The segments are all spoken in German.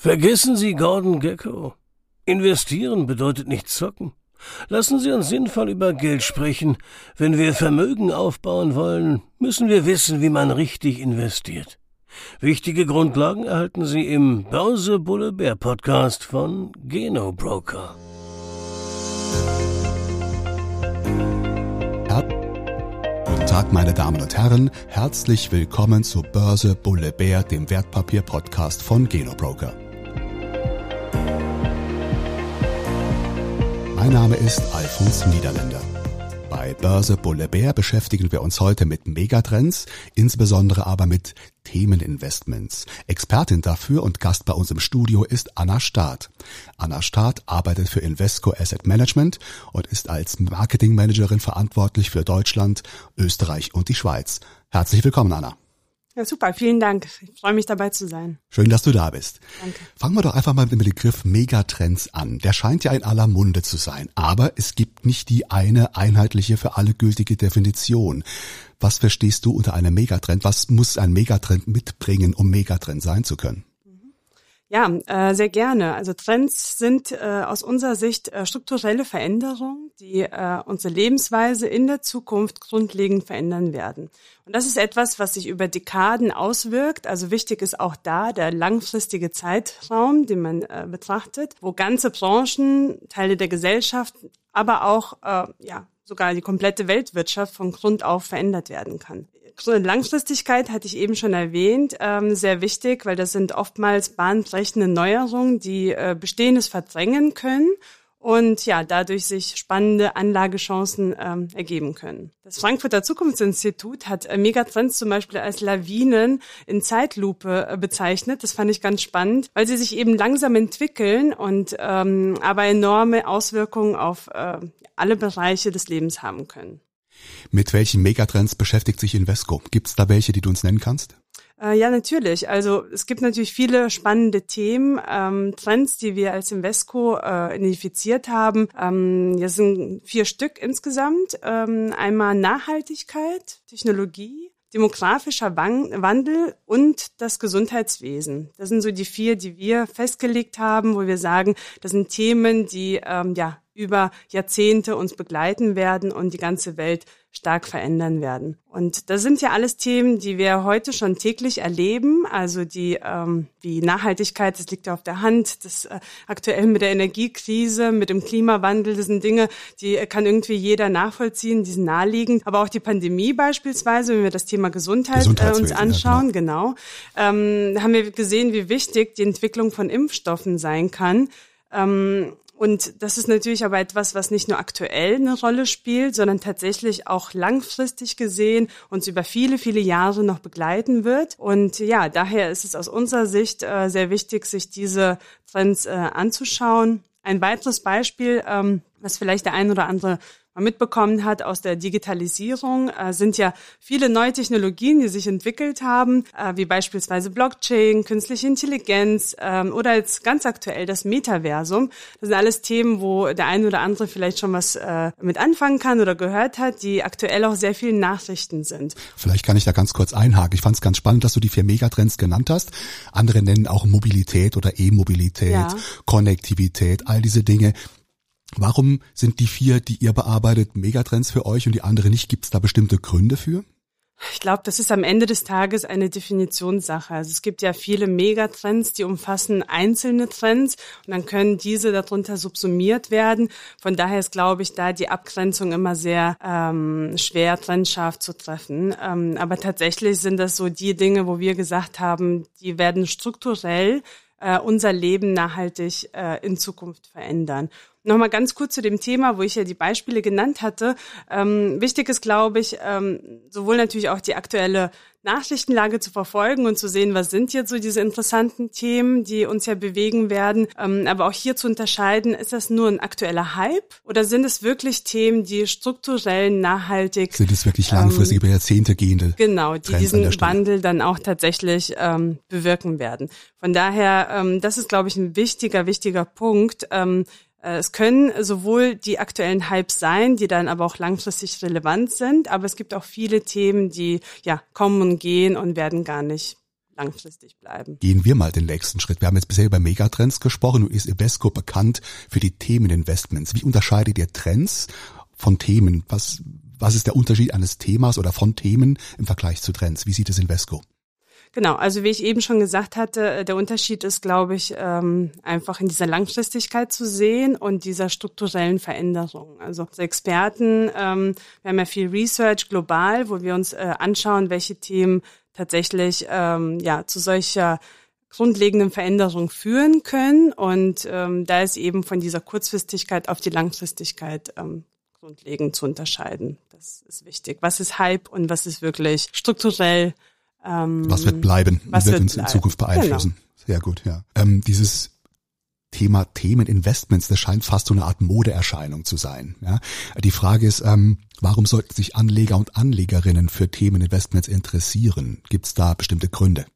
Vergessen Sie Gordon Gecko. Investieren bedeutet nicht zocken. Lassen Sie uns sinnvoll über Geld sprechen. Wenn wir Vermögen aufbauen wollen, müssen wir wissen, wie man richtig investiert. Wichtige Grundlagen erhalten Sie im Börse Bulle Bär Podcast von Geno Broker. Guten Tag, meine Damen und Herren. Herzlich willkommen zu Börse Bulle Bär, dem Wertpapier Podcast von Geno Broker. Mein Name ist Alfons Niederländer. Bei Börse Bulle Bär beschäftigen wir uns heute mit Megatrends, insbesondere aber mit Themeninvestments. Expertin dafür und Gast bei uns im Studio ist Anna Staat. Anna Staat arbeitet für Invesco Asset Management und ist als Marketingmanagerin verantwortlich für Deutschland, Österreich und die Schweiz. Herzlich willkommen, Anna. Ja, super, vielen Dank. Ich freue mich dabei zu sein. Schön, dass du da bist. Danke. Fangen wir doch einfach mal mit dem Begriff Megatrends an. Der scheint ja in aller Munde zu sein, aber es gibt nicht die eine einheitliche für alle gültige Definition. Was verstehst du unter einem Megatrend? Was muss ein Megatrend mitbringen, um Megatrend sein zu können? Ja, äh, sehr gerne. Also Trends sind äh, aus unserer Sicht äh, strukturelle Veränderungen, die äh, unsere Lebensweise in der Zukunft grundlegend verändern werden. Und das ist etwas, was sich über Dekaden auswirkt. Also wichtig ist auch da der langfristige Zeitraum, den man äh, betrachtet, wo ganze Branchen, Teile der Gesellschaft, aber auch äh, ja sogar die komplette Weltwirtschaft von Grund auf verändert werden kann. Langfristigkeit hatte ich eben schon erwähnt, ähm, sehr wichtig, weil das sind oftmals bahnbrechende Neuerungen, die äh, Bestehendes verdrängen können und ja, dadurch sich spannende Anlagechancen ähm, ergeben können. Das Frankfurter Zukunftsinstitut hat äh, Megatrends zum Beispiel als Lawinen in Zeitlupe äh, bezeichnet. Das fand ich ganz spannend, weil sie sich eben langsam entwickeln und ähm, aber enorme Auswirkungen auf äh, alle Bereiche des Lebens haben können. Mit welchen Megatrends beschäftigt sich Invesco? Gibt es da welche, die du uns nennen kannst? Äh, ja, natürlich. Also es gibt natürlich viele spannende Themen, ähm, Trends, die wir als Invesco äh, identifiziert haben. Ähm, das sind vier Stück insgesamt. Ähm, einmal Nachhaltigkeit, Technologie, demografischer Wandel und das Gesundheitswesen. Das sind so die vier, die wir festgelegt haben, wo wir sagen, das sind Themen, die ähm, ja über Jahrzehnte uns begleiten werden und die ganze Welt stark verändern werden. Und das sind ja alles Themen, die wir heute schon täglich erleben. Also die ähm, wie Nachhaltigkeit, das liegt ja auf der Hand. Das äh, aktuell mit der Energiekrise, mit dem Klimawandel, das sind Dinge, die kann irgendwie jeder nachvollziehen, die sind naheliegend. Aber auch die Pandemie beispielsweise, wenn wir das Thema Gesundheit äh, uns anschauen, genau, ähm, haben wir gesehen, wie wichtig die Entwicklung von Impfstoffen sein kann. Ähm, und das ist natürlich aber etwas, was nicht nur aktuell eine Rolle spielt, sondern tatsächlich auch langfristig gesehen uns über viele, viele Jahre noch begleiten wird. Und ja, daher ist es aus unserer Sicht äh, sehr wichtig, sich diese Trends äh, anzuschauen. Ein weiteres Beispiel, ähm, was vielleicht der ein oder andere mitbekommen hat aus der Digitalisierung, äh, sind ja viele neue Technologien, die sich entwickelt haben, äh, wie beispielsweise Blockchain, künstliche Intelligenz ähm, oder jetzt ganz aktuell das Metaversum. Das sind alles Themen, wo der eine oder andere vielleicht schon was äh, mit anfangen kann oder gehört hat, die aktuell auch sehr vielen Nachrichten sind. Vielleicht kann ich da ganz kurz einhaken. Ich fand es ganz spannend, dass du die vier Megatrends genannt hast. Andere nennen auch Mobilität oder E-Mobilität, ja. Konnektivität, all diese Dinge. Warum sind die vier, die ihr bearbeitet, Megatrends für euch und die andere nicht? Gibt es da bestimmte Gründe für? Ich glaube, das ist am Ende des Tages eine Definitionssache. Also es gibt ja viele Megatrends, die umfassen einzelne Trends und dann können diese darunter subsumiert werden. Von daher ist, glaube ich, da die Abgrenzung immer sehr ähm, schwer trennscharf zu treffen. Ähm, aber tatsächlich sind das so die Dinge, wo wir gesagt haben, die werden strukturell äh, unser Leben nachhaltig äh, in Zukunft verändern. Nochmal ganz kurz zu dem Thema, wo ich ja die Beispiele genannt hatte. Ähm, wichtig ist, glaube ich, ähm, sowohl natürlich auch die aktuelle Nachrichtenlage zu verfolgen und zu sehen, was sind jetzt so diese interessanten Themen, die uns ja bewegen werden. Ähm, aber auch hier zu unterscheiden, ist das nur ein aktueller Hype oder sind es wirklich Themen, die strukturell nachhaltig sind es wirklich langfristig ähm, über Jahrzehnte gehende genau, die Trends diesen Wandel dann auch tatsächlich ähm, bewirken werden. Von daher, ähm, das ist glaube ich ein wichtiger, wichtiger Punkt. Äh, es können sowohl die aktuellen Hypes sein, die dann aber auch langfristig relevant sind, aber es gibt auch viele Themen, die ja kommen und gehen und werden gar nicht langfristig bleiben. Gehen wir mal den nächsten Schritt. Wir haben jetzt bisher über Megatrends gesprochen. Nun ist Invesco bekannt für die Themeninvestments. Wie unterscheidet ihr Trends von Themen? Was, was ist der Unterschied eines Themas oder von Themen im Vergleich zu Trends? Wie sieht es Invesco? Genau, also wie ich eben schon gesagt hatte, äh, der Unterschied ist, glaube ich, ähm, einfach in dieser Langfristigkeit zu sehen und dieser strukturellen Veränderung. Also als Experten, ähm, wir haben ja viel Research global, wo wir uns äh, anschauen, welche Themen tatsächlich ähm, ja zu solcher grundlegenden Veränderung führen können. Und ähm, da ist eben von dieser Kurzfristigkeit auf die Langfristigkeit ähm, grundlegend zu unterscheiden. Das ist wichtig. Was ist Hype und was ist wirklich strukturell ähm, was wird bleiben? Was wird, wird uns bleiben. in Zukunft beeinflussen? Genau. Sehr gut, ja. Ähm, dieses Thema Themeninvestments, das scheint fast so eine Art Modeerscheinung zu sein. Ja? Die Frage ist, ähm, warum sollten sich Anleger und Anlegerinnen für Themeninvestments interessieren? Gibt es da bestimmte Gründe?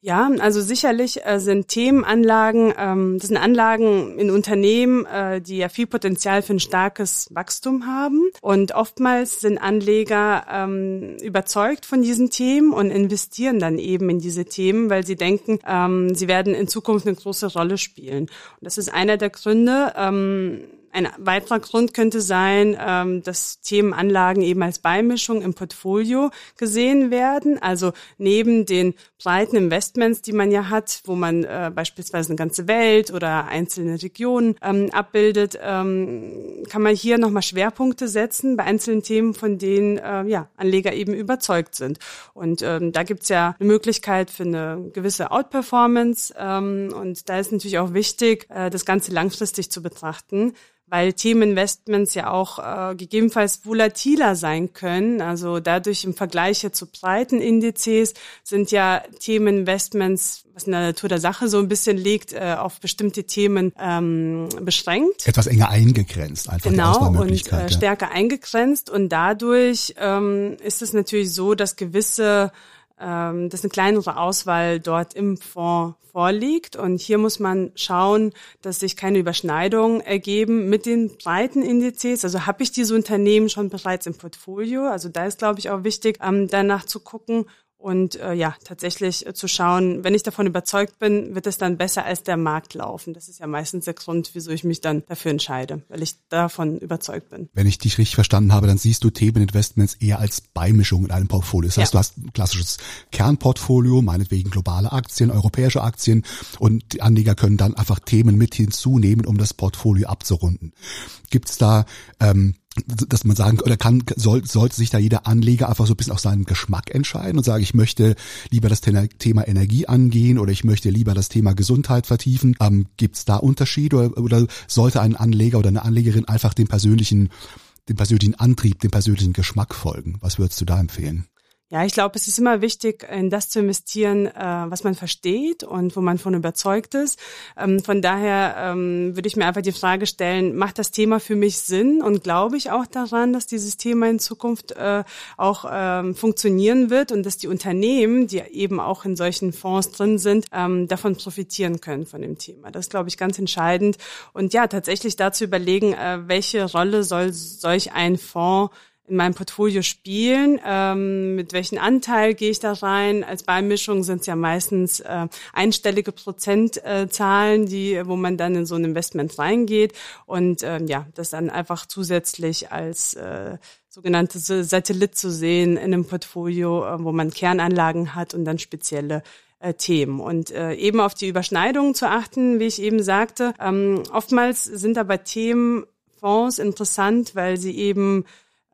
Ja, also sicherlich äh, sind Themenanlagen, ähm, das sind Anlagen in Unternehmen, äh, die ja viel Potenzial für ein starkes Wachstum haben. Und oftmals sind Anleger ähm, überzeugt von diesen Themen und investieren dann eben in diese Themen, weil sie denken, ähm, sie werden in Zukunft eine große Rolle spielen. Und das ist einer der Gründe. Ähm, ein weiterer Grund könnte sein, ähm, dass Themenanlagen eben als Beimischung im Portfolio gesehen werden. Also neben den breiten Investments, die man ja hat, wo man äh, beispielsweise eine ganze Welt oder einzelne Regionen ähm, abbildet, ähm, kann man hier nochmal Schwerpunkte setzen bei einzelnen Themen, von denen äh, ja, Anleger eben überzeugt sind. Und ähm, da gibt's ja eine Möglichkeit für eine gewisse Outperformance. Ähm, und da ist natürlich auch wichtig, äh, das Ganze langfristig zu betrachten weil Themeninvestments ja auch äh, gegebenenfalls volatiler sein können. Also dadurch im Vergleich zu breiten Indizes sind ja Themeninvestments, was in der Natur der Sache so ein bisschen liegt, äh, auf bestimmte Themen ähm, beschränkt. Etwas enger eingegrenzt, einfach genau und äh, stärker eingegrenzt und dadurch ähm, ist es natürlich so, dass gewisse ähm, dass eine kleinere Auswahl dort im Fonds vorliegt. Und hier muss man schauen, dass sich keine Überschneidungen ergeben mit den breiten Indizes. Also habe ich diese Unternehmen schon bereits im Portfolio? Also da ist, glaube ich, auch wichtig, ähm, danach zu gucken und äh, ja, tatsächlich äh, zu schauen, wenn ich davon überzeugt bin, wird es dann besser als der Markt laufen. Das ist ja meistens der Grund, wieso ich mich dann dafür entscheide, weil ich davon überzeugt bin. Wenn ich dich richtig verstanden habe, dann siehst du Themeninvestments eher als Beimischung in einem Portfolio. Das heißt, ja. du hast ein klassisches Kernportfolio, meinetwegen globale Aktien, europäische Aktien und die Anleger können dann einfach Themen mit hinzunehmen, um das Portfolio abzurunden. Gibt es da ähm, dass man sagen oder kann soll, sollte sich da jeder Anleger einfach so ein bisschen auf seinen Geschmack entscheiden und sagen, ich möchte lieber das Thema Energie angehen oder ich möchte lieber das Thema Gesundheit vertiefen. Ähm, Gibt es da Unterschiede oder, oder sollte ein Anleger oder eine Anlegerin einfach den persönlichen den persönlichen Antrieb, den persönlichen Geschmack folgen? Was würdest du da empfehlen? Ja, ich glaube, es ist immer wichtig, in das zu investieren, äh, was man versteht und wo man von überzeugt ist. Ähm, von daher ähm, würde ich mir einfach die Frage stellen, macht das Thema für mich Sinn und glaube ich auch daran, dass dieses Thema in Zukunft äh, auch ähm, funktionieren wird und dass die Unternehmen, die eben auch in solchen Fonds drin sind, ähm, davon profitieren können von dem Thema. Das glaube ich, ganz entscheidend. Und ja, tatsächlich dazu überlegen, äh, welche Rolle soll solch ein Fonds in meinem Portfolio spielen, ähm, mit welchen Anteil gehe ich da rein. Als Beimischung sind es ja meistens äh, einstellige Prozentzahlen, die, wo man dann in so ein Investment reingeht und ähm, ja, das dann einfach zusätzlich als äh, sogenannte Satellit zu sehen in einem Portfolio, äh, wo man Kernanlagen hat und dann spezielle äh, Themen und äh, eben auf die Überschneidungen zu achten, wie ich eben sagte. Ähm, oftmals sind aber Themen Fonds interessant, weil sie eben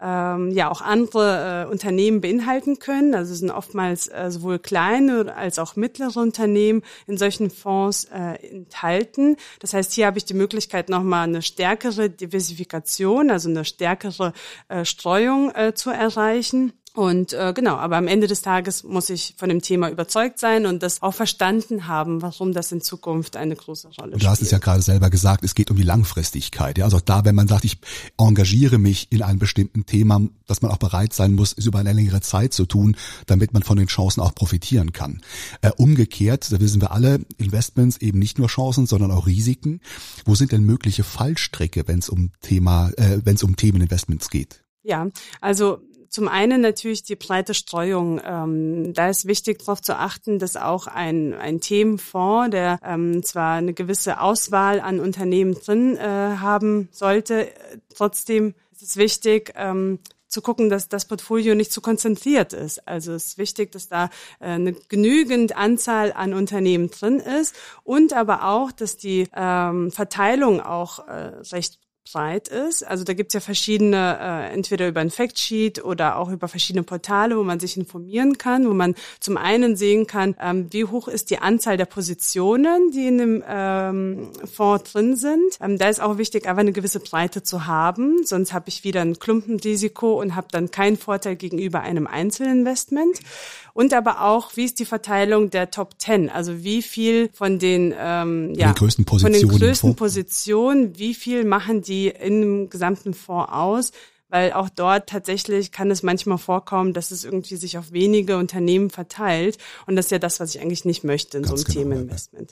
ähm, ja auch andere äh, Unternehmen beinhalten können. Also es sind oftmals äh, sowohl kleine als auch mittlere Unternehmen in solchen Fonds äh, enthalten. Das heißt, hier habe ich die Möglichkeit, nochmal eine stärkere Diversifikation, also eine stärkere äh, Streuung äh, zu erreichen. Und äh, genau, aber am Ende des Tages muss ich von dem Thema überzeugt sein und das auch verstanden haben, warum das in Zukunft eine große Rolle spielt. Du hast es ja gerade selber gesagt, es geht um die Langfristigkeit. Ja? Also auch da, wenn man sagt, ich engagiere mich in einem bestimmten Thema, dass man auch bereit sein muss, es über eine längere Zeit zu tun, damit man von den Chancen auch profitieren kann. Äh, umgekehrt, da wissen wir alle, Investments eben nicht nur Chancen, sondern auch Risiken. Wo sind denn mögliche Fallstricke, wenn es um Thema, äh, wenn es um Themeninvestments geht? Ja, also Zum einen natürlich die breite Streuung. Ähm, da ist wichtig darauf zu achten, dass auch ein, ein Themenfonds, der ähm, zwar eine gewisse Auswahl an Unternehmen drin äh, haben sollte, trotzdem ist es wichtig, ähm, zu gucken, dass das Portfolio nicht zu konzentriert ist. Also es ist wichtig, dass da äh, eine genügend Anzahl an Unternehmen drin ist und aber auch, dass die ähm, Verteilung auch äh, recht breit ist. Also da gibt's ja verschiedene, äh, entweder über ein Factsheet oder auch über verschiedene Portale, wo man sich informieren kann, wo man zum einen sehen kann, ähm, wie hoch ist die Anzahl der Positionen, die in dem ähm, Fonds drin sind. Ähm, da ist auch wichtig, einfach eine gewisse Breite zu haben, sonst habe ich wieder ein Klumpenrisiko und habe dann keinen Vorteil gegenüber einem Einzelinvestment. Und aber auch, wie ist die Verteilung der Top Ten? Also wie viel von den, ähm, ja, den größten Positionen, von den größten Positionen, wie viel machen die in dem gesamten Fonds aus? Weil auch dort tatsächlich kann es manchmal vorkommen, dass es irgendwie sich auf wenige Unternehmen verteilt. Und das ist ja das, was ich eigentlich nicht möchte in Ganz so einem genau, Themeninvestment.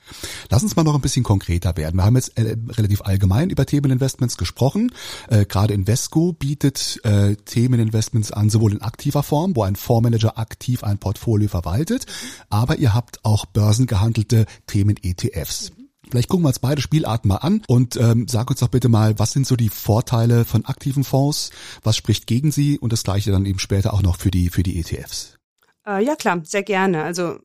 Lass uns mal noch ein bisschen konkreter werden. Wir haben jetzt äh, relativ allgemein über Themeninvestments gesprochen. Äh, Gerade Invesco bietet äh, Themeninvestments an, sowohl in aktiver Form, wo ein Fondsmanager aktiv ein Portfolio verwaltet, aber ihr habt auch börsengehandelte Themen-ETFs. Vielleicht gucken wir uns beide Spielarten mal an und ähm, sag uns doch bitte mal, was sind so die Vorteile von aktiven Fonds, was spricht gegen sie und das gleiche dann eben später auch noch für die für die ETFs. Äh, ja klar, sehr gerne. Also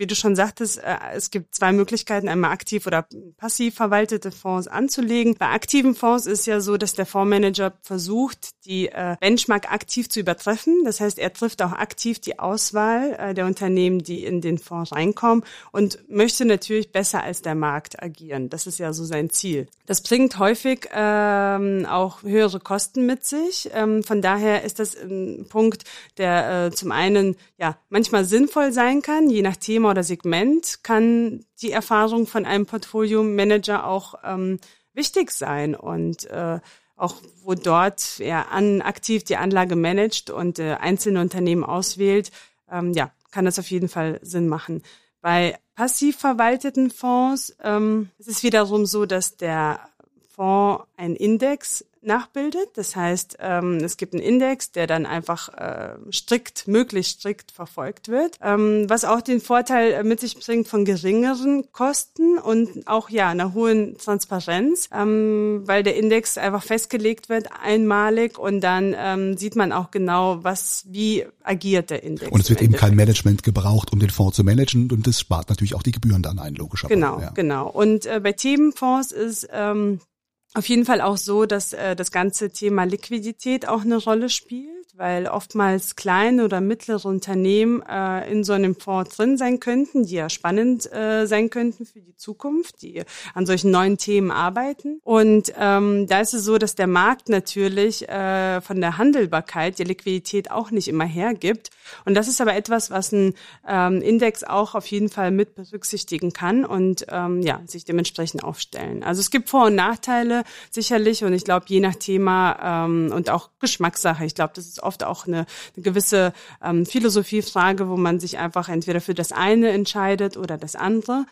wie du schon sagtest, äh, es gibt zwei Möglichkeiten, einmal aktiv oder passiv verwaltete Fonds anzulegen. Bei aktiven Fonds ist ja so, dass der Fondsmanager versucht, die äh, Benchmark aktiv zu übertreffen. Das heißt, er trifft auch aktiv die Auswahl äh, der Unternehmen, die in den Fonds reinkommen und möchte natürlich besser als der Markt agieren. Das ist ja so sein Ziel. Das bringt häufig ähm, auch höhere Kosten mit sich. Ähm, von daher ist das ein Punkt, der äh, zum einen ja manchmal sinnvoll sein kann, je nach Thema oder Segment kann die Erfahrung von einem Portfolio-Manager auch ähm, wichtig sein und äh, auch wo dort er an, aktiv die Anlage managt und äh, einzelne Unternehmen auswählt, ähm, ja, kann das auf jeden Fall Sinn machen. Bei passiv verwalteten Fonds ähm, ist es wiederum so, dass der Fonds einen Index nachbildet. Das heißt, ähm, es gibt einen Index, der dann einfach äh, strikt, möglichst strikt verfolgt wird, ähm, was auch den Vorteil äh, mit sich bringt von geringeren Kosten und auch ja einer hohen Transparenz, ähm, weil der Index einfach festgelegt wird einmalig und dann ähm, sieht man auch genau, was wie agiert der Index. Und es wird eben kein Management gebraucht, um den Fonds zu managen und das spart natürlich auch die Gebühren dann ein, logischerweise. Genau, ja. genau. Und äh, bei Themenfonds ist ähm, auf jeden Fall auch so, dass äh, das ganze Thema Liquidität auch eine Rolle spielt weil oftmals kleine oder mittlere Unternehmen äh, in so einem Fonds drin sein könnten, die ja spannend äh, sein könnten für die Zukunft, die an solchen neuen Themen arbeiten. Und ähm, da ist es so, dass der Markt natürlich äh, von der Handelbarkeit der Liquidität auch nicht immer hergibt. Und das ist aber etwas, was ein ähm, Index auch auf jeden Fall mit berücksichtigen kann und ähm, ja, sich dementsprechend aufstellen. Also es gibt Vor- und Nachteile sicherlich und ich glaube, je nach Thema ähm, und auch Geschmackssache, ich glaube, das ist oft auch eine, eine gewisse ähm, Philosophiefrage, wo man sich einfach entweder für das eine entscheidet oder das andere.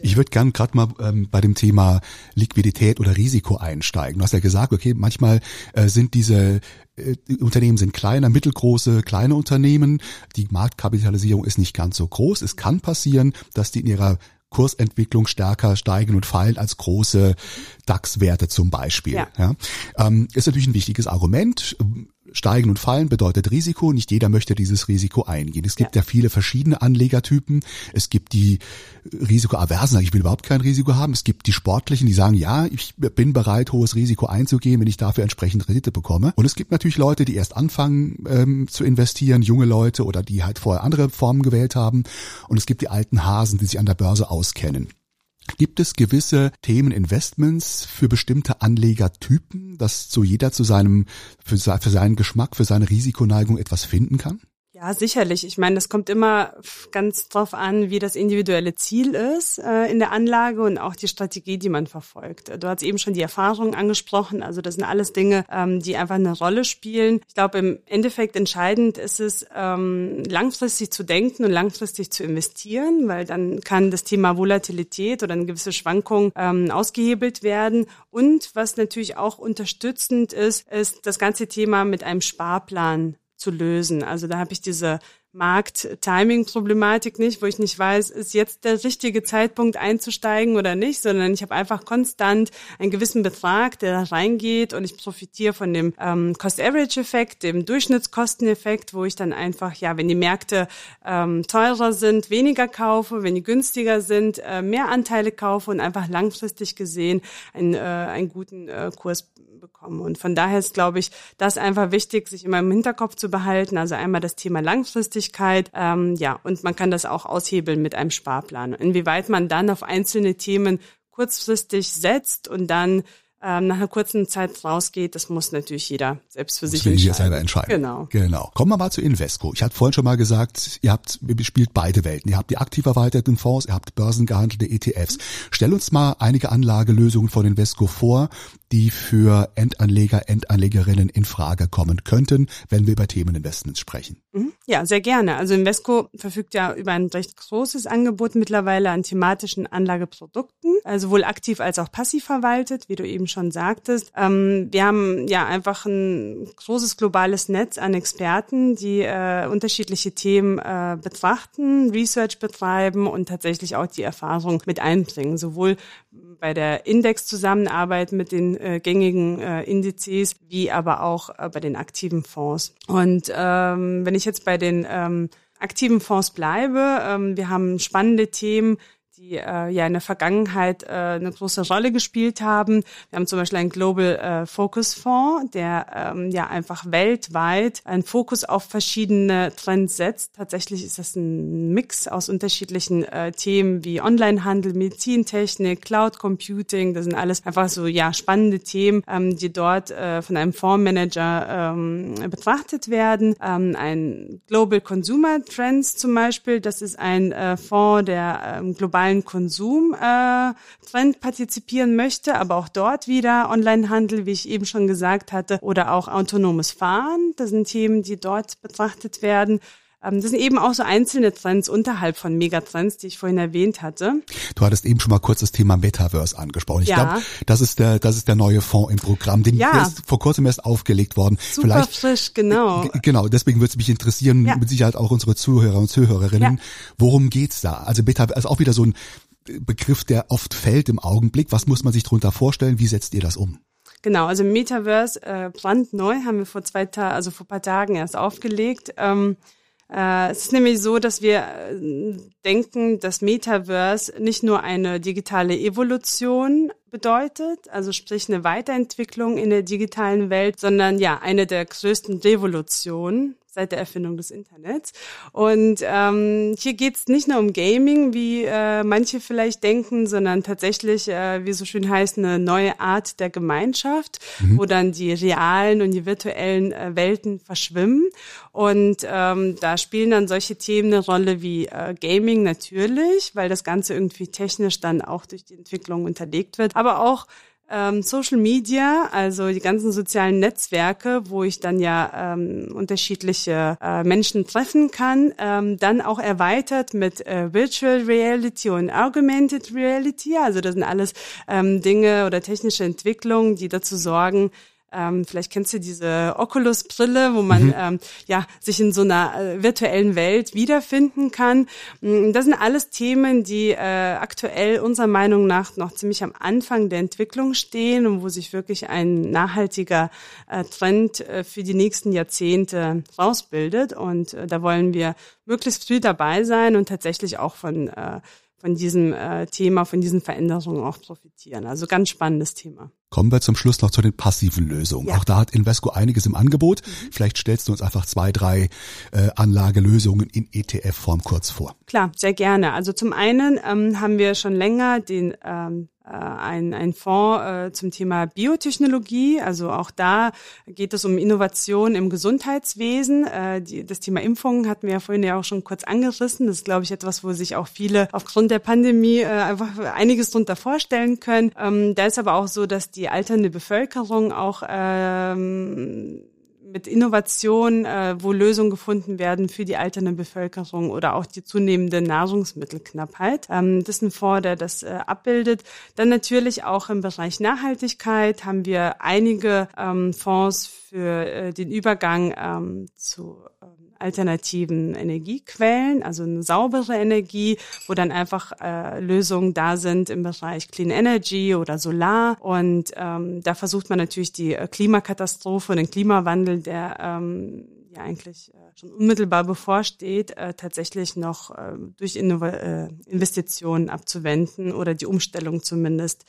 Ich würde gern gerade mal ähm, bei dem Thema Liquidität oder Risiko einsteigen. Du hast ja gesagt, okay, manchmal äh, sind diese äh, Unternehmen sind kleiner, mittelgroße, kleine Unternehmen. Die Marktkapitalisierung ist nicht ganz so groß. Es kann passieren, dass die in ihrer Kursentwicklung stärker steigen und fallen als große DAX-Werte zum Beispiel. Ja. ja. Ähm, ist natürlich ein wichtiges Argument. Steigen und Fallen bedeutet Risiko. Nicht jeder möchte dieses Risiko eingehen. Es gibt ja, ja viele verschiedene Anlegertypen. Es gibt die Risikoaversen, ich will überhaupt kein Risiko haben. Es gibt die Sportlichen, die sagen, ja, ich bin bereit, hohes Risiko einzugehen, wenn ich dafür entsprechend Rendite bekomme. Und es gibt natürlich Leute, die erst anfangen ähm, zu investieren, junge Leute oder die halt vorher andere Formen gewählt haben. Und es gibt die alten Hasen, die sich an der Börse auskennen. Gibt es gewisse Themeninvestments für bestimmte Anlegertypen, dass so jeder zu seinem, für, für seinen Geschmack, für seine Risikoneigung etwas finden kann? Ja, sicherlich. Ich meine, das kommt immer ganz drauf an, wie das individuelle Ziel ist äh, in der Anlage und auch die Strategie, die man verfolgt. Du hast eben schon die Erfahrungen angesprochen. Also das sind alles Dinge, ähm, die einfach eine Rolle spielen. Ich glaube, im Endeffekt entscheidend ist es, ähm, langfristig zu denken und langfristig zu investieren, weil dann kann das Thema Volatilität oder eine gewisse Schwankung ähm, ausgehebelt werden. Und was natürlich auch unterstützend ist, ist das ganze Thema mit einem Sparplan zu lösen. Also da habe ich diese Markt-Timing-Problematik nicht, wo ich nicht weiß, ist jetzt der richtige Zeitpunkt einzusteigen oder nicht, sondern ich habe einfach konstant einen gewissen Betrag, der da reingeht und ich profitiere von dem ähm, Cost-Average-Effekt, dem Durchschnittskosteneffekt, wo ich dann einfach, ja, wenn die Märkte ähm, teurer sind, weniger kaufe, wenn die günstiger sind, äh, mehr Anteile kaufe und einfach langfristig gesehen einen, äh, einen guten äh, Kurs bekommen. Und von daher ist, glaube ich, das einfach wichtig, sich immer im Hinterkopf zu behalten. Also einmal das Thema Langfristigkeit, ähm, ja, und man kann das auch aushebeln mit einem Sparplan. Inwieweit man dann auf einzelne Themen kurzfristig setzt und dann ähm, nach einer kurzen Zeit rausgeht, das muss natürlich jeder selbst für sich entscheiden. Jeder selber entscheiden. Genau. Genau. Kommen wir mal zu Invesco. Ich hatte vorhin schon mal gesagt, ihr habt, ihr spielt beide Welten. Ihr habt die aktiv erweiterten Fonds, ihr habt börsengehandelte ETFs. Stell uns mal einige Anlagelösungen von Invesco vor, die für Endanleger, Endanlegerinnen in Frage kommen könnten, wenn wir über Themeninvestments sprechen. Mhm. Ja, sehr gerne. Also Invesco verfügt ja über ein recht großes Angebot mittlerweile an thematischen Anlageprodukten, also sowohl aktiv als auch passiv verwaltet, wie du eben schon sagtest. Ähm, wir haben ja einfach ein großes globales Netz an Experten, die äh, unterschiedliche Themen äh, betrachten, Research betreiben und tatsächlich auch die Erfahrung mit einbringen, sowohl bei der Indexzusammenarbeit mit den äh, gängigen äh, Indizes, wie aber auch äh, bei den aktiven Fonds. Und ähm, wenn ich jetzt bei den ähm, aktiven Fonds bleibe, ähm, wir haben spannende Themen, die äh, ja in der Vergangenheit äh, eine große Rolle gespielt haben. Wir haben zum Beispiel einen Global äh, Focus Fonds, der ähm, ja einfach weltweit einen Fokus auf verschiedene Trends setzt. Tatsächlich ist das ein Mix aus unterschiedlichen äh, Themen wie Onlinehandel, Medizintechnik, Cloud Computing. Das sind alles einfach so ja spannende Themen, ähm, die dort äh, von einem Fondsmanager ähm, betrachtet werden. Ähm, ein Global Consumer Trends zum Beispiel, das ist ein äh, Fonds, der ähm, global globalen Konsumtrend äh, partizipieren möchte, aber auch dort wieder Onlinehandel, wie ich eben schon gesagt hatte, oder auch autonomes Fahren. Das sind Themen, die dort betrachtet werden. Ähm, das sind eben auch so einzelne Trends unterhalb von Megatrends, die ich vorhin erwähnt hatte. Du hattest eben schon mal kurz das Thema Metaverse angesprochen. Ich ja. glaube, das ist der, das ist der neue Fonds im Programm, den ja. der ist vor kurzem erst aufgelegt worden. Super Vielleicht, frisch, genau. Genau, deswegen würde es mich interessieren, ja. mit Sicherheit auch unsere Zuhörer und Zuhörerinnen. Ja. Worum geht's da? Also Metaverse ist auch wieder so ein Begriff, der oft fällt im Augenblick. Was muss man sich darunter vorstellen? Wie setzt ihr das um? Genau, also Metaverse äh, brandneu haben wir vor zwei Tagen, also vor paar Tagen erst aufgelegt. Ähm, äh, es ist nämlich so, dass wir äh, denken, dass Metaverse nicht nur eine digitale Evolution bedeutet, also sprich eine Weiterentwicklung in der digitalen Welt, sondern ja eine der größten Revolutionen seit der Erfindung des Internets. Und ähm, hier geht's nicht nur um Gaming, wie äh, manche vielleicht denken, sondern tatsächlich, äh, wie so schön heißt, eine neue Art der Gemeinschaft, mhm. wo dann die realen und die virtuellen äh, Welten verschwimmen. Und ähm, da spielen dann solche Themen eine Rolle wie äh, Gaming natürlich, weil das Ganze irgendwie technisch dann auch durch die Entwicklung unterlegt wird, aber auch ähm, Social Media, also die ganzen sozialen Netzwerke, wo ich dann ja ähm, unterschiedliche äh, Menschen treffen kann, ähm, dann auch erweitert mit äh, Virtual Reality und Augmented Reality. Also das sind alles ähm, Dinge oder technische Entwicklungen, die dazu sorgen, ähm, vielleicht kennst du diese Oculus-Brille, wo man mhm. ähm, ja sich in so einer äh, virtuellen Welt wiederfinden kann. Mm, das sind alles Themen, die äh, aktuell unserer Meinung nach noch ziemlich am Anfang der Entwicklung stehen und wo sich wirklich ein nachhaltiger äh, Trend äh, für die nächsten Jahrzehnte rausbildet. Und äh, da wollen wir möglichst früh dabei sein und tatsächlich auch von äh, von diesem äh, Thema, von diesen Veränderungen auch profitieren. Also ganz spannendes Thema. Kommen wir zum Schluss noch zu den passiven Lösungen. Ja. Auch da hat Invesco einiges im Angebot. Mhm. Vielleicht stellst du uns einfach zwei, drei äh, Anlagelösungen in ETF-Form kurz vor. Klar, sehr gerne. Also zum einen ähm, haben wir schon länger den ähm, äh, ein, ein Fonds äh, zum Thema Biotechnologie. Also auch da geht es um Innovation im Gesundheitswesen. Äh, die, das Thema Impfungen hatten wir ja vorhin ja auch schon kurz angerissen. Das ist, glaube ich, etwas, wo sich auch viele aufgrund der Pandemie äh, einfach einiges drunter vorstellen können. Ähm, da ist aber auch so, dass die alternde Bevölkerung auch ähm, mit Innovation, äh, wo Lösungen gefunden werden für die alternde Bevölkerung oder auch die zunehmende Nahrungsmittelknappheit. Ähm, das ist ein Fonds, der das äh, abbildet. Dann natürlich auch im Bereich Nachhaltigkeit haben wir einige ähm, Fonds für äh, den Übergang ähm, zu ähm, alternativen Energiequellen, also eine saubere Energie, wo dann einfach äh, Lösungen da sind im Bereich Clean Energy oder Solar. Und ähm, da versucht man natürlich die äh, Klimakatastrophe und den Klimawandel, der ähm, ja eigentlich äh, schon unmittelbar bevorsteht, äh, tatsächlich noch äh, durch Innova äh, Investitionen abzuwenden oder die Umstellung zumindest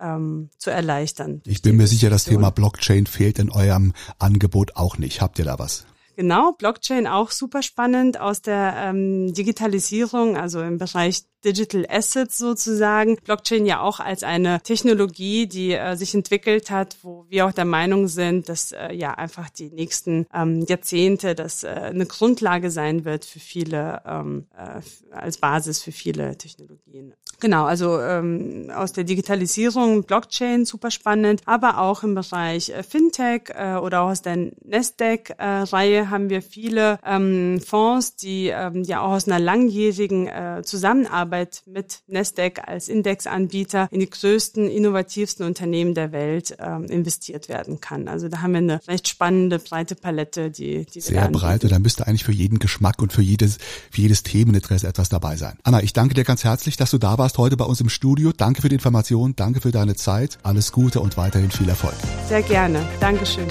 ähm, zu erleichtern. Ich bin mir sicher, das Thema Blockchain fehlt in eurem Angebot auch nicht. Habt ihr da was? Genau, Blockchain auch super spannend aus der ähm, Digitalisierung, also im Bereich Digital Assets sozusagen. Blockchain ja auch als eine Technologie, die äh, sich entwickelt hat, wo wir auch der Meinung sind, dass äh, ja einfach die nächsten ähm, Jahrzehnte das äh, eine Grundlage sein wird für viele, ähm, äh, als Basis für viele Technologien. Genau, also ähm, aus der Digitalisierung Blockchain super spannend, aber auch im Bereich äh, Fintech äh, oder auch aus der Nasdaq-Reihe haben wir viele ähm, Fonds, die ähm, ja auch aus einer langjährigen äh, Zusammenarbeit Zusammenarbeit mit Nasdaq als Indexanbieter in die größten, innovativsten Unternehmen der Welt ähm, investiert werden kann. Also da haben wir eine recht spannende, breite Palette, die, die Sehr breit und da müsste eigentlich für jeden Geschmack und für jedes, für jedes Themeninteresse etwas dabei sein. Anna, ich danke dir ganz herzlich, dass du da warst heute bei uns im Studio. Danke für die Information, danke für deine Zeit. Alles Gute und weiterhin viel Erfolg. Sehr gerne. Dankeschön.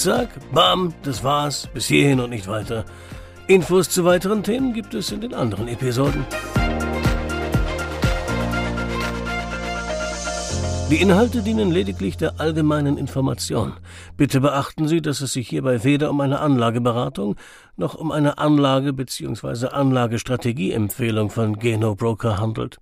Zack, bam, das war's. Bis hierhin und nicht weiter. Infos zu weiteren Themen gibt es in den anderen Episoden. Die Inhalte dienen lediglich der allgemeinen Information. Bitte beachten Sie, dass es sich hierbei weder um eine Anlageberatung noch um eine Anlage- bzw. Anlagestrategieempfehlung von Geno Broker handelt.